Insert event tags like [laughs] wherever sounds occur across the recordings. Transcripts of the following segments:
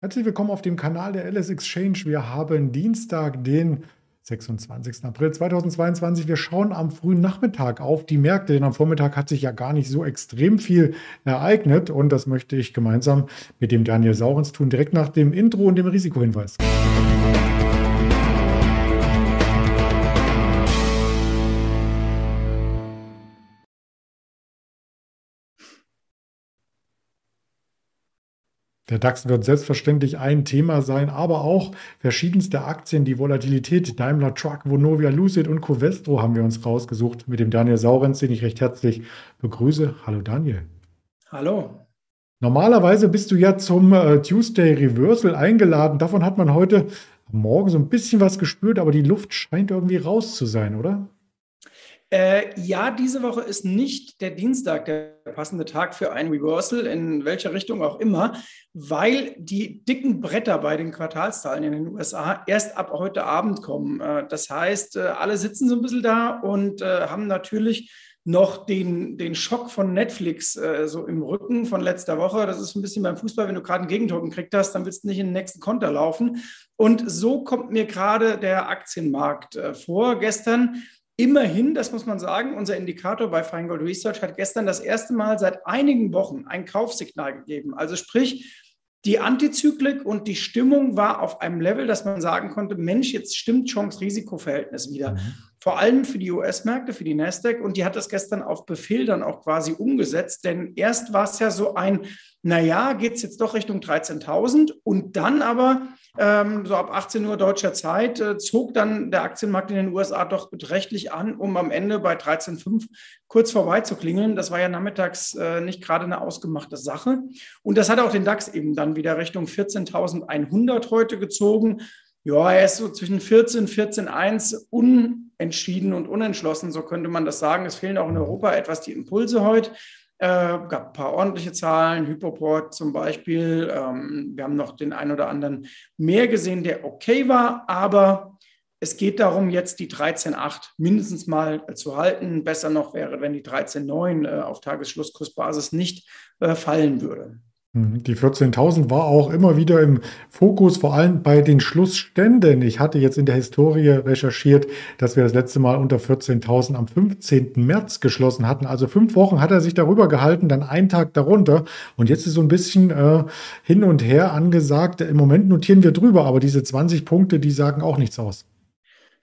Herzlich willkommen auf dem Kanal der LS Exchange. Wir haben Dienstag, den 26. April 2022. Wir schauen am frühen Nachmittag auf die Märkte, denn am Vormittag hat sich ja gar nicht so extrem viel ereignet und das möchte ich gemeinsam mit dem Daniel Saurens tun, direkt nach dem Intro und dem Risikohinweis. Der DAX wird selbstverständlich ein Thema sein, aber auch verschiedenste Aktien, die Volatilität, Daimler Truck, Vonovia, Lucid und Covestro haben wir uns rausgesucht mit dem Daniel Saurenz, den ich recht herzlich begrüße. Hallo Daniel. Hallo. Normalerweise bist du ja zum äh, Tuesday Reversal eingeladen. Davon hat man heute Morgen so ein bisschen was gespürt, aber die Luft scheint irgendwie raus zu sein, oder? Äh, ja, diese Woche ist nicht der Dienstag der passende Tag für ein Reversal, in welcher Richtung auch immer, weil die dicken Bretter bei den Quartalszahlen in den USA erst ab heute Abend kommen. Äh, das heißt, äh, alle sitzen so ein bisschen da und äh, haben natürlich noch den, den Schock von Netflix äh, so im Rücken von letzter Woche. Das ist ein bisschen beim Fußball, wenn du gerade einen Gegentor gekriegt hast, dann willst du nicht in den nächsten Konter laufen. Und so kommt mir gerade der Aktienmarkt äh, vor. Gestern Immerhin, das muss man sagen, unser Indikator bei Feingold Research hat gestern das erste Mal seit einigen Wochen ein Kaufsignal gegeben. Also sprich, die Antizyklik und die Stimmung war auf einem Level, dass man sagen konnte, Mensch, jetzt stimmt Chance-Risiko-Verhältnis wieder. Mhm. Vor allem für die US-Märkte, für die Nasdaq. Und die hat das gestern auf Befehl dann auch quasi umgesetzt. Denn erst war es ja so ein, naja, geht es jetzt doch Richtung 13.000. Und dann aber ähm, so ab 18 Uhr deutscher Zeit, äh, zog dann der Aktienmarkt in den USA doch beträchtlich an, um am Ende bei 13,5 kurz vorbei zu klingeln. Das war ja nachmittags äh, nicht gerade eine ausgemachte Sache. Und das hat auch den DAX eben dann wieder Richtung 14.100 heute gezogen. Ja, er ist so zwischen 14, 14,1 unentschieden und unentschlossen, so könnte man das sagen. Es fehlen auch in Europa etwas die Impulse heute. Äh, gab ein paar ordentliche Zahlen, Hypoport zum Beispiel. Ähm, wir haben noch den einen oder anderen mehr gesehen, der okay war, aber es geht darum, jetzt die 13,8 mindestens mal zu halten. Besser noch wäre, wenn die 13,9 äh, auf Tagesschlusskursbasis nicht äh, fallen würde. Mhm. Die 14.000 war auch immer wieder im Fokus, vor allem bei den Schlussständen. Ich hatte jetzt in der Historie recherchiert, dass wir das letzte Mal unter 14.000 am 15. März geschlossen hatten. Also fünf Wochen hat er sich darüber gehalten, dann einen Tag darunter. Und jetzt ist so ein bisschen äh, hin und her angesagt. Im Moment notieren wir drüber, aber diese 20 Punkte, die sagen auch nichts aus.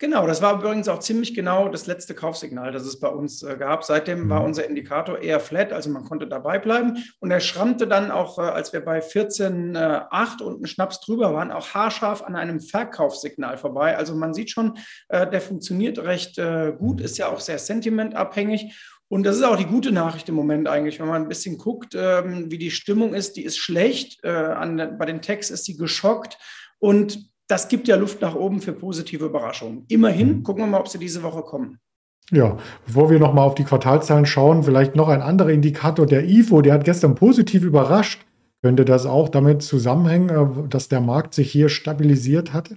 Genau, das war übrigens auch ziemlich genau das letzte Kaufsignal, das es bei uns äh, gab. Seitdem war mhm. unser Indikator eher flat, also man konnte dabei bleiben. Und er schrammte dann auch, äh, als wir bei 14,8 und ein Schnaps drüber waren, auch haarscharf an einem Verkaufssignal vorbei. Also man sieht schon, äh, der funktioniert recht äh, gut, ist ja auch sehr sentimentabhängig. Und das ist auch die gute Nachricht im Moment eigentlich, wenn man ein bisschen guckt, ähm, wie die Stimmung ist. Die ist schlecht. Äh, an, bei den Techs ist sie geschockt. Und das gibt ja Luft nach oben für positive Überraschungen. Immerhin mhm. gucken wir mal, ob sie diese Woche kommen. Ja, bevor wir nochmal auf die Quartalzahlen schauen, vielleicht noch ein anderer Indikator, der IFO, der hat gestern positiv überrascht. Könnte das auch damit zusammenhängen, äh, dass der Markt sich hier stabilisiert hatte?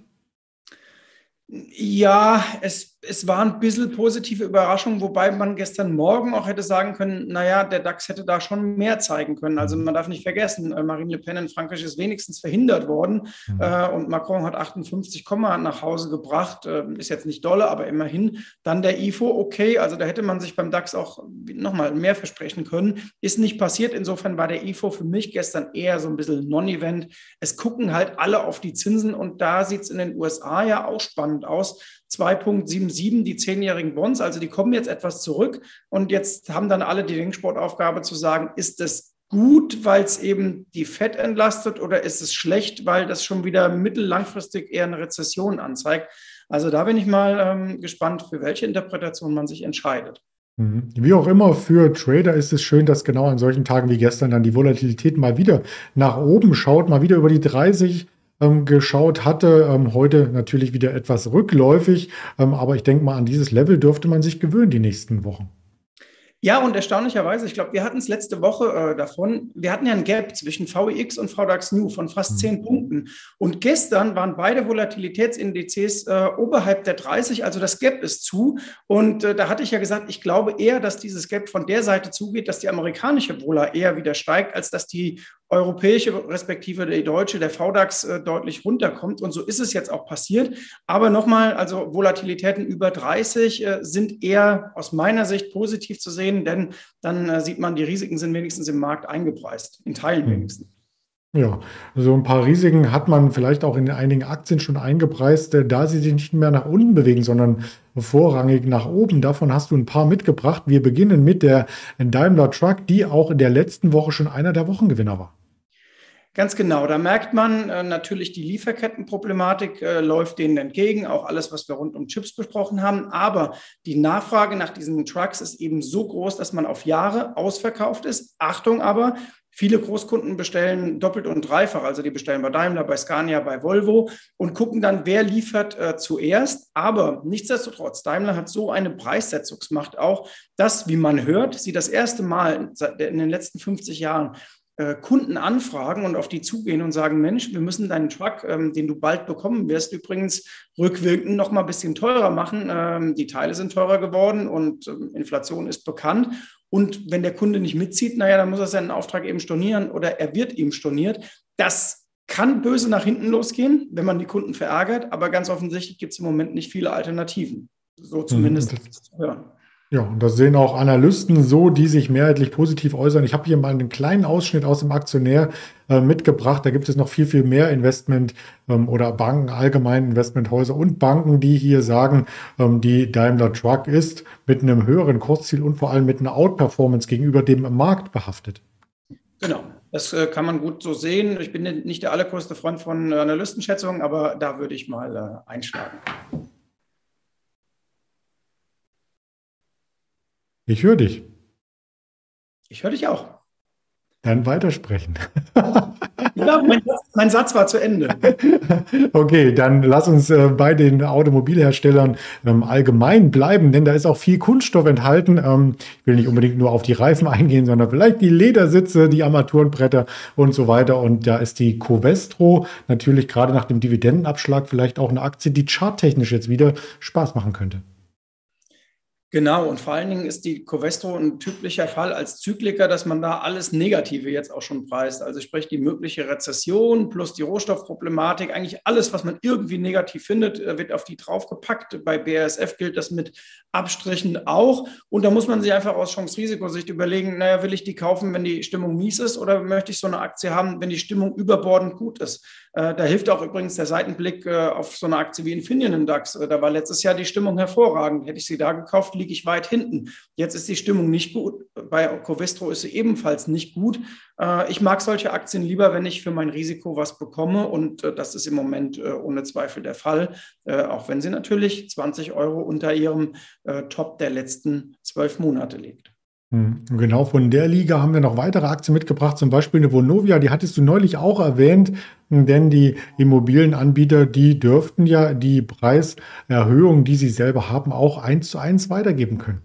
Ja, es es war ein bisschen positive Überraschung, wobei man gestern Morgen auch hätte sagen können, naja, der DAX hätte da schon mehr zeigen können. Also man darf nicht vergessen, äh, Marine Le Pen in Frankreich ist wenigstens verhindert worden mhm. äh, und Macron hat 58, nach Hause gebracht. Äh, ist jetzt nicht dolle, aber immerhin. Dann der IFO, okay, also da hätte man sich beim DAX auch nochmal mehr versprechen können. Ist nicht passiert. Insofern war der IFO für mich gestern eher so ein bisschen Non-Event. Es gucken halt alle auf die Zinsen und da sieht es in den USA ja auch spannend aus 2,77 die zehnjährigen Bonds. Also die kommen jetzt etwas zurück und jetzt haben dann alle die Denksportaufgabe zu sagen, ist das gut, weil es eben die Fed entlastet oder ist es schlecht, weil das schon wieder mittellangfristig eher eine Rezession anzeigt? Also da bin ich mal ähm, gespannt, für welche Interpretation man sich entscheidet. Mhm. Wie auch immer, für Trader ist es schön, dass genau an solchen Tagen wie gestern dann die Volatilität mal wieder nach oben schaut, mal wieder über die 30 ähm, geschaut hatte. Ähm, heute natürlich wieder etwas rückläufig, ähm, aber ich denke mal, an dieses Level dürfte man sich gewöhnen die nächsten Wochen. Ja, und erstaunlicherweise, ich glaube, wir hatten es letzte Woche äh, davon, wir hatten ja ein Gap zwischen VIX und VDAX New von fast mhm. 10 Punkten. Und gestern waren beide Volatilitätsindizes äh, oberhalb der 30, also das Gap ist zu. Und äh, da hatte ich ja gesagt, ich glaube eher, dass dieses Gap von der Seite zugeht, dass die amerikanische Vola eher wieder steigt, als dass die europäische respektive die deutsche, der VDAX äh, deutlich runterkommt. Und so ist es jetzt auch passiert. Aber nochmal, also Volatilitäten über 30 äh, sind eher aus meiner Sicht positiv zu sehen, denn dann äh, sieht man, die Risiken sind wenigstens im Markt eingepreist, in Teilen hm. wenigstens. Ja, so ein paar Risiken hat man vielleicht auch in einigen Aktien schon eingepreist, äh, da sie sich nicht mehr nach unten bewegen, sondern vorrangig nach oben. Davon hast du ein paar mitgebracht. Wir beginnen mit der Daimler Truck, die auch in der letzten Woche schon einer der Wochengewinner war. Ganz genau, da merkt man äh, natürlich die Lieferkettenproblematik äh, läuft denen entgegen, auch alles, was wir rund um Chips besprochen haben. Aber die Nachfrage nach diesen Trucks ist eben so groß, dass man auf Jahre ausverkauft ist. Achtung aber, Viele Großkunden bestellen doppelt und dreifach, also die bestellen bei Daimler, bei Scania, bei Volvo und gucken dann, wer liefert äh, zuerst. Aber nichtsdestotrotz, Daimler hat so eine Preissetzungsmacht auch, dass, wie man hört, sie das erste Mal in den letzten 50 Jahren Kunden anfragen und auf die zugehen und sagen, Mensch, wir müssen deinen Truck, ähm, den du bald bekommen wirst, übrigens rückwirkend noch mal ein bisschen teurer machen. Ähm, die Teile sind teurer geworden und ähm, Inflation ist bekannt. Und wenn der Kunde nicht mitzieht, naja, dann muss er seinen Auftrag eben stornieren oder er wird ihm storniert. Das kann böse nach hinten losgehen, wenn man die Kunden verärgert, aber ganz offensichtlich gibt es im Moment nicht viele Alternativen. So mhm, zumindest. Ja. Ja, und das sehen auch Analysten so, die sich mehrheitlich positiv äußern. Ich habe hier mal einen kleinen Ausschnitt aus dem Aktionär äh, mitgebracht. Da gibt es noch viel, viel mehr Investment ähm, oder Banken, allgemein Investmenthäuser und Banken, die hier sagen, ähm, die Daimler Truck ist mit einem höheren Kursziel und vor allem mit einer Outperformance gegenüber dem Markt behaftet. Genau. Das äh, kann man gut so sehen. Ich bin nicht der allergrößte Freund von Analystenschätzungen, aber da würde ich mal äh, einschlagen. Ich höre dich. Ich höre dich auch. Dann weitersprechen. [laughs] Ja, mein, mein, Satz war zu Ende. [laughs] Okay, dann lass uns äh, bei den Automobilherstellern ähm, allgemein bleiben, denn da ist auch viel Kunststoff enthalten. Ähm, ich will nicht unbedingt nur auf die Reifen [laughs] eingehen, sondern vielleicht die Ledersitze, die Armaturenbretter und so weiter. Und da ist die Covestro natürlich gerade nach dem Dividendenabschlag vielleicht auch eine Aktie, die charttechnisch jetzt wieder Spaß machen könnte. Genau, und vor allen Dingen ist die Covestro ein typischer Fall als Zykliker, dass man da alles Negative jetzt auch schon preist. Also sprich die mögliche Rezession plus die Rohstoffproblematik, eigentlich alles, was man irgendwie negativ findet, äh, wird auf die draufgepackt. Bei BASF gilt das mit Abstrichen auch. Und da muss man sich einfach aus Chance-Risikosicht überlegen, naja, will ich die kaufen, wenn die Stimmung mies ist oder möchte ich so eine Aktie haben, wenn die Stimmung überbordend gut ist? Äh, da hilft auch übrigens der Seitenblick äh, auf so eine Aktie wie Infineon im DAX. Da war letztes Jahr die Stimmung hervorragend. Hätte ich sie da gekauft, liege ich weit hinten. Jetzt ist die Stimmung nicht gut. Bei Covestro ist sie ebenfalls nicht gut. Äh, ich mag solche Aktien lieber, wenn ich für mein Risiko was bekomme. Und äh, das ist im Moment äh, ohne Zweifel der Fall, auch wenn sie natürlich 20 Euro unter ihrem Top der letzten zwölf Monate liegt. Hm, genau von der Liga haben wir noch weitere Aktien mitgebracht, zum Beispiel eine Vonovia, die hattest du neulich auch erwähnt, denn die Immobilienanbieter, die dürften ja die Preiserhöhung, die sie selber haben, auch eins zu eins weitergeben können.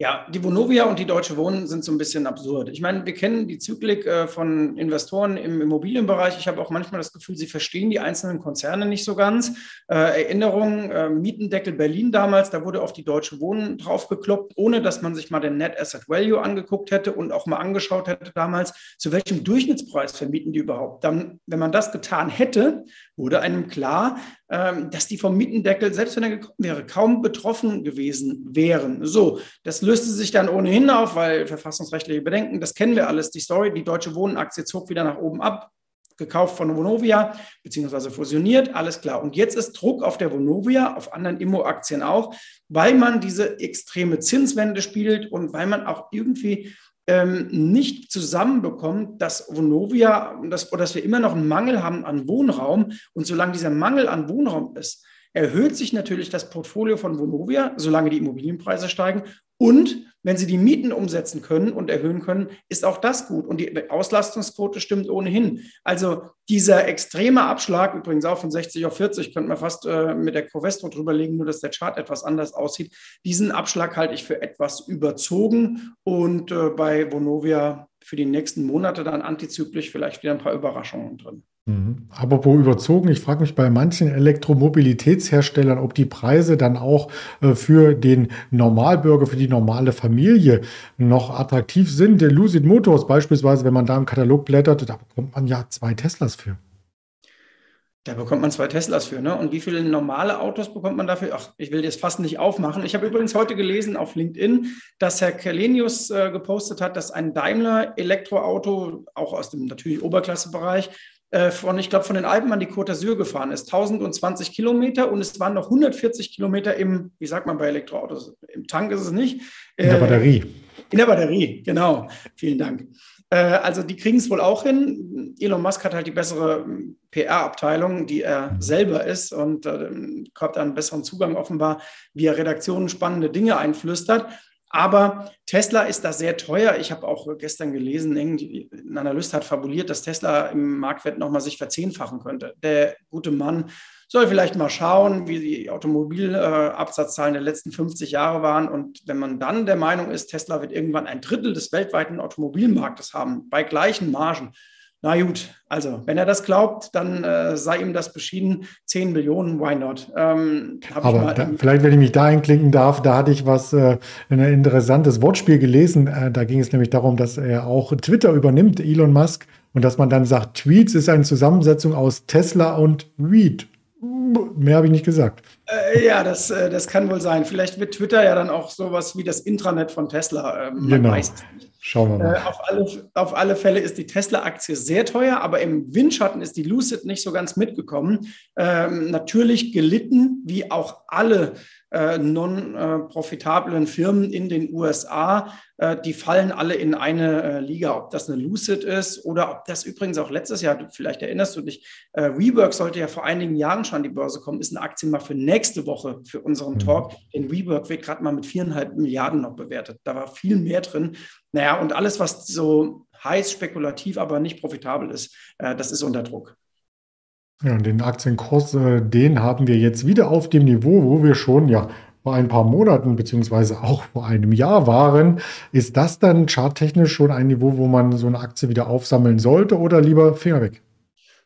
Ja, die Vonovia und die Deutsche Wohnen sind so ein bisschen absurd. Ich meine, wir kennen die Zyklik äh, von Investoren im Immobilienbereich. Ich habe auch manchmal das Gefühl, sie verstehen die einzelnen Konzerne nicht so ganz. Äh, Erinnerung, äh, Mietendeckel Berlin damals, da wurde auf die Deutsche Wohnen draufgekloppt, ohne dass man sich mal den Net Asset Value angeguckt hätte und auch mal angeschaut hätte damals, zu welchem Durchschnittspreis vermieten die überhaupt. Dann, wenn man das getan hätte, wurde einem klar, ähm, dass die vom Mietendeckel, selbst wenn er gekommen wäre, kaum betroffen gewesen wären. So, das löste sich dann ohnehin auf, weil verfassungsrechtliche Bedenken, das kennen wir alles, die Story, die Deutsche Wohnenaktie zog wieder nach oben ab, gekauft von Vonovia, beziehungsweise fusioniert, alles klar. Und jetzt ist Druck auf der Vonovia, auf anderen Immo-Aktien auch, weil man diese extreme Zinswende spielt und weil man auch irgendwie ähm, nicht zusammenbekommt, dass Vonovia, dass, dass wir immer noch einen Mangel haben an Wohnraum. Und solange dieser Mangel an Wohnraum ist, erhöht sich natürlich das Portfolio von Vonovia, solange die Immobilienpreise steigen. Und wenn sie die Mieten umsetzen können und erhöhen können, ist auch das gut. Und die Auslastungsquote stimmt ohnehin. Also dieser extreme Abschlag, übrigens auch von 60 auf 40, könnte man fast äh, mit der Covestro drüber legen, nur dass der Chart etwas anders aussieht. Diesen Abschlag halte ich für etwas überzogen und äh, bei Vonovia für die nächsten Monate dann antizyklisch vielleicht wieder ein paar Überraschungen drin. Mhm. Apropos überzogen, ich frage mich bei manchen Elektromobilitätsherstellern, ob die Preise dann auch äh, für den Normalbürger, für die normale Familie noch attraktiv sind. Der Lucid Motors beispielsweise, wenn man da im Katalog blättert, da bekommt man ja zwei Teslas für. Da bekommt man zwei Teslas für, ne? Und wie viele normale Autos bekommt man dafür? Ach, ich will das fast nicht aufmachen. Ich habe übrigens heute gelesen auf LinkedIn, dass Herr Kelenius äh, gepostet hat, dass ein Daimler Elektroauto, auch aus dem natürlich Oberklassebereich, äh, von, ich glaube, von den Alpen an die Côte d'Azur gefahren ist. 1020 Kilometer und es waren noch 140 Kilometer im, wie sagt man bei Elektroautos, im Tank ist es nicht. In der äh, Batterie. In der Batterie, genau. Vielen Dank. Äh, also die kriegen es wohl auch hin. Elon Musk hat halt die bessere hm, PR-Abteilung, die er selber ist und äh, hat einen besseren Zugang offenbar, wie er Redaktionen spannende Dinge einflüstert. Aber Tesla ist da sehr teuer. Ich habe auch gestern gelesen, ein Analyst hat fabuliert, dass Tesla im Marktwert nochmal sich verzehnfachen könnte. Der gute Mann soll vielleicht mal schauen, wie die Automobilabsatzzahlen der letzten 50 Jahre waren. Und wenn man dann der Meinung ist, Tesla wird irgendwann ein Drittel des weltweiten Automobilmarktes haben, bei gleichen Margen, na gut, also wenn er das glaubt, dann äh, sei ihm das beschieden. 10 Millionen, why not? Ähm, Aber da, vielleicht, wenn ich mich da einklinken darf, da hatte ich was, äh, ein interessantes Wortspiel gelesen. Äh, da ging es nämlich darum, dass er auch Twitter übernimmt, Elon Musk, und dass man dann sagt, Tweets ist eine Zusammensetzung aus Tesla und Weed. Mehr habe ich nicht gesagt. Äh, ja, das, äh, das kann wohl sein. Vielleicht wird Twitter ja dann auch sowas wie das Intranet von Tesla. Ähm, genau. weiß es nicht. Schauen wir mal. Äh, auf, alle, auf alle Fälle ist die Tesla-Aktie sehr teuer, aber im Windschatten ist die Lucid nicht so ganz mitgekommen. Ähm, natürlich gelitten, wie auch alle äh, non-profitablen Firmen in den USA, äh, die fallen alle in eine äh, Liga, ob das eine Lucid ist oder ob das übrigens auch letztes Jahr, vielleicht erinnerst du dich, äh, WeWork sollte ja vor einigen Jahren schon an die Börse kommen, ist eine Aktie mal für nächste Woche für unseren mhm. Talk. Denn WeWork wird gerade mal mit viereinhalb Milliarden noch bewertet. Da war viel mehr drin. Naja, und alles, was so heiß, spekulativ, aber nicht profitabel ist, äh, das ist unter Druck. Ja, und den Aktienkurs, äh, den haben wir jetzt wieder auf dem Niveau, wo wir schon ja vor ein paar Monaten beziehungsweise auch vor einem Jahr waren. Ist das dann charttechnisch schon ein Niveau, wo man so eine Aktie wieder aufsammeln sollte oder lieber Finger weg?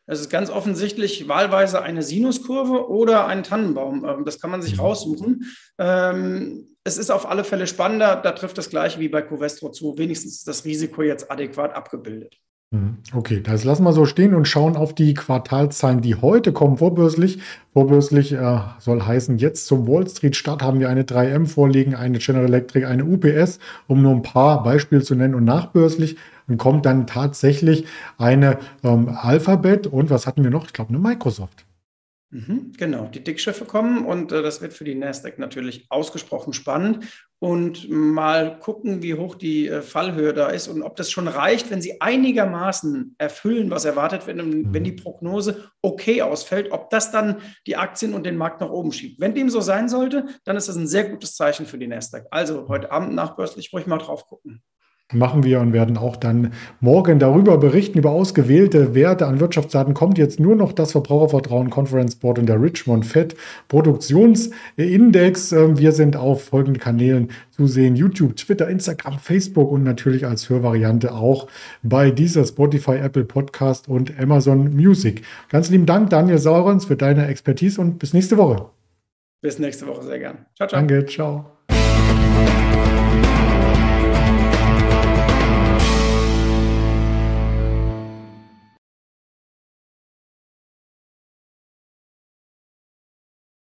Es ist ganz offensichtlich wahlweise eine Sinuskurve oder ein Tannenbaum. Ähm, das kann man sich mhm. raussuchen. Ähm, es ist auf alle Fälle spannender. Da trifft das Gleiche wie bei Covestro zu. Wenigstens ist das Risiko jetzt adäquat abgebildet. Mhm. Okay, das lassen wir so stehen und schauen auf die Quartalzahlen, die heute kommen, vorbörslich. Vorbörslich äh, soll heißen, jetzt zum Wall Street Start haben wir eine 3M vorliegen, eine General Electric, eine UPS, um nur ein paar Beispiele zu nennen. Und nachbörslich kommt dann tatsächlich eine ähm, Alphabet und was hatten wir noch? Ich glaube, eine Microsoft. Mhm, genau, die Dickschiffe kommen und äh, das wird für die Nasdaq natürlich ausgesprochen spannend. Und mal gucken, wie hoch die äh, Fallhöhe da ist und ob das schon reicht, wenn sie einigermaßen erfüllen, was erwartet wird, mhm. wenn die Prognose okay ausfällt, ob das dann die Aktien und den Markt nach oben schiebt. Wenn dem so sein sollte, dann ist das ein sehr gutes Zeichen für die Nasdaq. Also heute Abend nachbörslich ruhig mal drauf gucken machen wir und werden auch dann morgen darüber berichten, über ausgewählte Werte an Wirtschaftsdaten. Kommt jetzt nur noch das Verbrauchervertrauen Conference Board und der Richmond Fed Produktionsindex. Ähm, wir sind auf folgenden Kanälen zu sehen. YouTube, Twitter, Instagram, Facebook und natürlich als Hörvariante auch bei dieser Spotify, Apple Podcast und Amazon Music. Ganz lieben Dank, Daniel Saurens, für deine Expertise und bis nächste Woche. Bis nächste Woche, sehr gern. Ciao, ciao. Danke, ciao.